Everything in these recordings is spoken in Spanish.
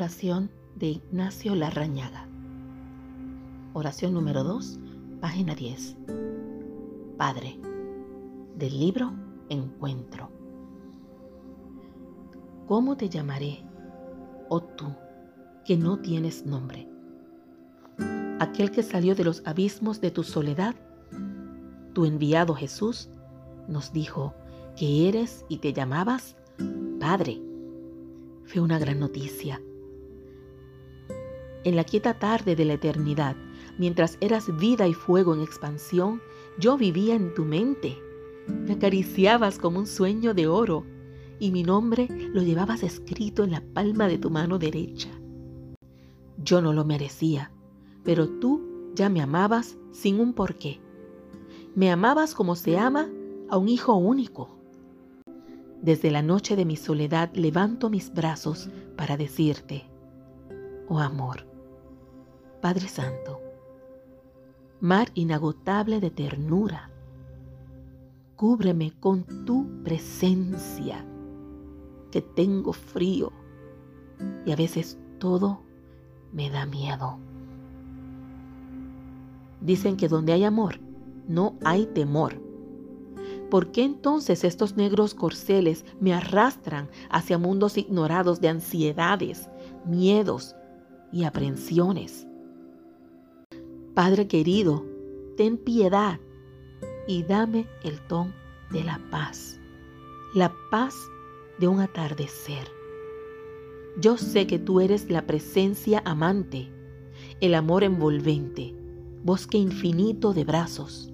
oración de Ignacio Larrañaga. Oración número 2, página 10. Padre, del libro Encuentro. ¿Cómo te llamaré, oh tú, que no tienes nombre? Aquel que salió de los abismos de tu soledad, tu enviado Jesús, nos dijo que eres y te llamabas Padre. Fue una gran noticia. En la quieta tarde de la eternidad, mientras eras vida y fuego en expansión, yo vivía en tu mente. Me acariciabas como un sueño de oro y mi nombre lo llevabas escrito en la palma de tu mano derecha. Yo no lo merecía, pero tú ya me amabas sin un porqué. Me amabas como se ama a un hijo único. Desde la noche de mi soledad levanto mis brazos para decirte, oh amor, Padre Santo, mar inagotable de ternura, cúbreme con tu presencia, que tengo frío y a veces todo me da miedo. Dicen que donde hay amor, no hay temor. ¿Por qué entonces estos negros corceles me arrastran hacia mundos ignorados de ansiedades, miedos y aprensiones? Padre querido, ten piedad y dame el don de la paz, la paz de un atardecer. Yo sé que tú eres la presencia amante, el amor envolvente, bosque infinito de brazos.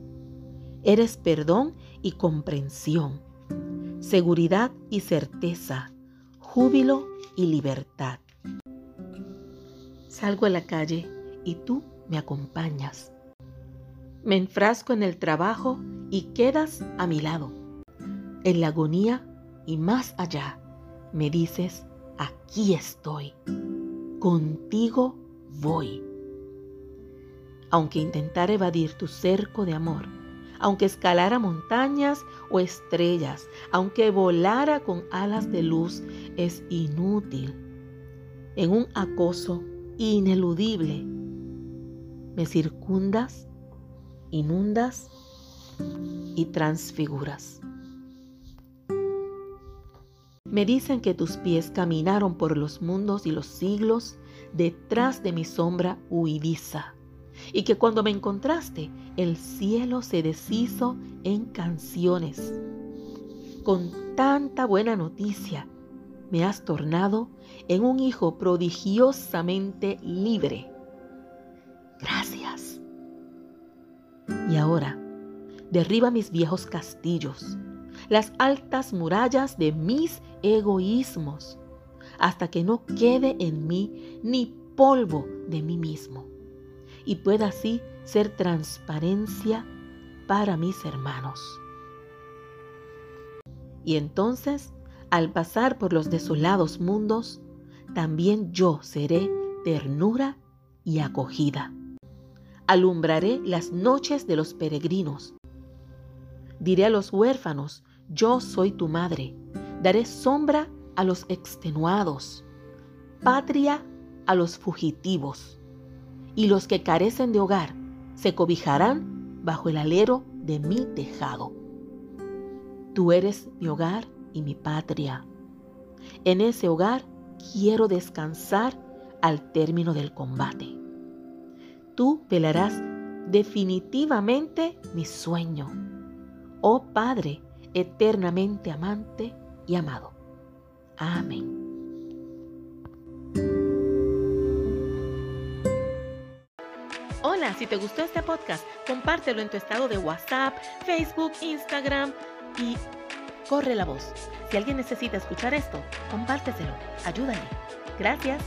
Eres perdón y comprensión, seguridad y certeza, júbilo y libertad. Salgo a la calle y tú me acompañas. Me enfrasco en el trabajo y quedas a mi lado. En la agonía y más allá, me dices, aquí estoy. Contigo voy. Aunque intentara evadir tu cerco de amor, aunque escalara montañas o estrellas, aunque volara con alas de luz, es inútil. En un acoso ineludible, me circundas, inundas y transfiguras. Me dicen que tus pies caminaron por los mundos y los siglos detrás de mi sombra huidiza y que cuando me encontraste el cielo se deshizo en canciones. Con tanta buena noticia me has tornado en un hijo prodigiosamente libre. Gracias. Y ahora, derriba mis viejos castillos, las altas murallas de mis egoísmos, hasta que no quede en mí ni polvo de mí mismo y pueda así ser transparencia para mis hermanos. Y entonces, al pasar por los desolados mundos, también yo seré ternura y acogida. Alumbraré las noches de los peregrinos. Diré a los huérfanos, yo soy tu madre. Daré sombra a los extenuados, patria a los fugitivos y los que carecen de hogar se cobijarán bajo el alero de mi tejado. Tú eres mi hogar y mi patria. En ese hogar quiero descansar al término del combate. Tú velarás definitivamente mi sueño, oh Padre eternamente amante y amado. Amén. Hola, si te gustó este podcast, compártelo en tu estado de WhatsApp, Facebook, Instagram y corre la voz. Si alguien necesita escuchar esto, compárteselo. Ayúdale. Gracias.